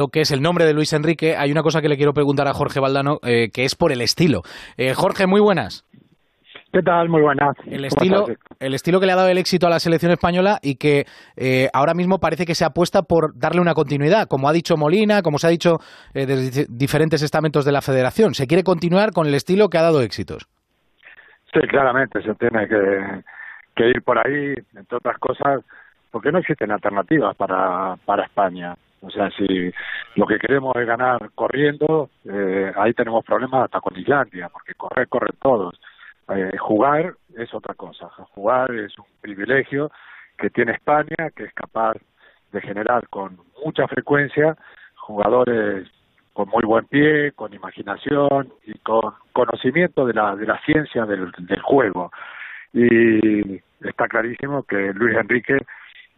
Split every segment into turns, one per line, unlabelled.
lo que es el nombre de Luis Enrique, hay una cosa que le quiero preguntar a Jorge Valdano, eh, que es por el estilo. Eh, Jorge, muy buenas.
¿Qué tal? Muy buenas.
El estilo, el estilo que le ha dado el éxito a la selección española y que eh, ahora mismo parece que se apuesta por darle una continuidad, como ha dicho Molina, como se ha dicho desde diferentes estamentos de la federación. Se quiere continuar con el estilo que ha dado éxitos.
Sí, claramente, se tiene que, que ir por ahí, entre otras cosas, porque no existen alternativas para, para España. O sea, si lo que queremos es ganar corriendo, eh, ahí tenemos problemas hasta con Islandia, porque correr, corren todos. Eh, jugar es otra cosa. Jugar es un privilegio que tiene España, que es capaz de generar con mucha frecuencia jugadores con muy buen pie, con imaginación y con conocimiento de la, de la ciencia del, del juego. Y está clarísimo que Luis Enrique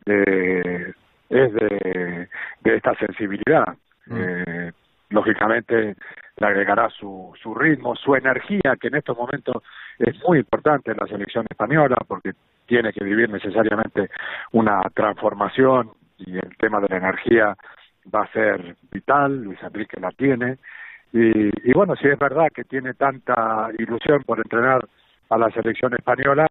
eh, es de, de esta sensibilidad. Mm. Eh, lógicamente le agregará su, su ritmo, su energía, que en estos momentos es muy importante en la selección española, porque tiene que vivir necesariamente una transformación y el tema de la energía va a ser vital, Luis Enrique la tiene, y, y bueno, si es verdad que tiene tanta ilusión por entrenar a la selección española,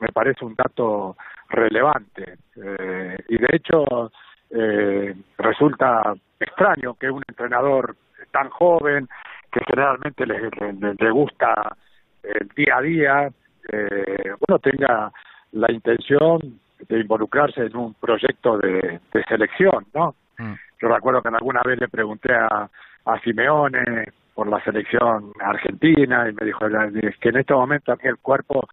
me parece un dato relevante. Eh, y de hecho, eh, resulta extraño que un entrenador tan joven, que generalmente le, le, gusta el día a día, eh, bueno, tenga la intención de involucrarse en un proyecto de, de selección, ¿no? Mm. Yo recuerdo que alguna vez le pregunté a, a Simeone por la selección argentina y me dijo es que en este momento a mí el cuerpo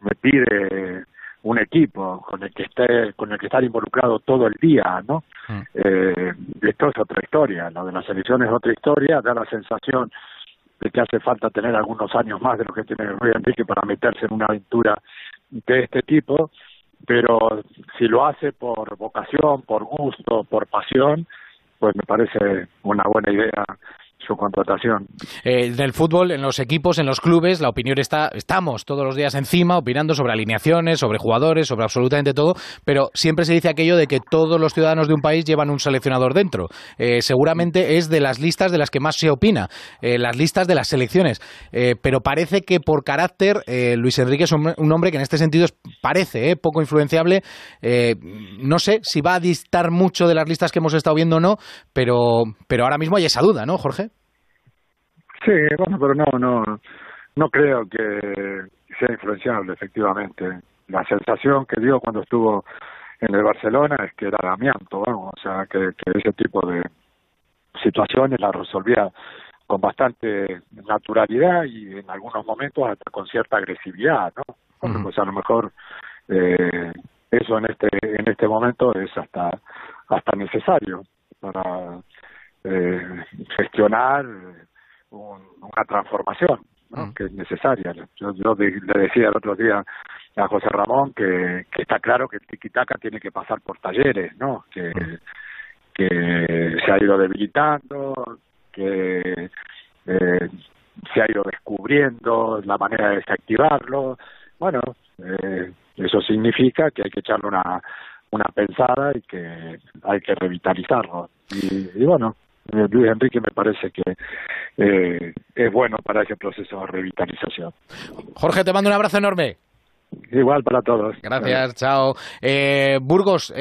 me pide un equipo con el que esté con el que estar involucrado todo el día no mm. eh, esto es otra historia lo de la selección es otra historia da la sensación de que hace falta tener algunos años más de lo que tiene Luis Enrique para meterse en una aventura de este tipo pero si lo hace por vocación por gusto por pasión pues me parece una buena idea su contratación.
Eh, del fútbol, en los equipos, en los clubes, la opinión está, estamos todos los días encima, opinando sobre alineaciones, sobre jugadores, sobre absolutamente todo, pero siempre se dice aquello de que todos los ciudadanos de un país llevan un seleccionador dentro. Eh, seguramente es de las listas de las que más se opina, eh, las listas de las selecciones. Eh, pero parece que por carácter, Luis Enrique es un, un, hombre que en este sentido es, parece poco influenciable. no sé si va a distar mucho de las listas que hemos estado viendo o no, pero, pero ahora mismo hay esa duda, ¿no, Jorge?
Sí, bueno, pero no, no, no creo que sea influenciable, efectivamente. La sensación que dio cuando estuvo en el Barcelona es que era amianto, vamos, o sea, que, que ese tipo de situaciones la resolvía con bastante naturalidad y en algunos momentos hasta con cierta agresividad, ¿no? Pues a lo mejor eh, eso en este en este momento es hasta hasta necesario para eh, gestionar un, una transformación ¿no? Mm. que es necesaria. Yo, yo le decía el otro día a José Ramón que, que está claro que el tiquitaca tiene que pasar por talleres, ¿no? Que, mm. que se ha ido debilitando, que eh, se ha ido descubriendo la manera de desactivarlo. Bueno, eh, eso significa que hay que echarle una, una pensada y que hay que revitalizarlo. Y, y bueno, Luis Enrique me parece que eh, es bueno para ese proceso de revitalización.
Jorge, te mando un abrazo enorme.
Igual para todos.
Gracias, chao. Eh, Burgos.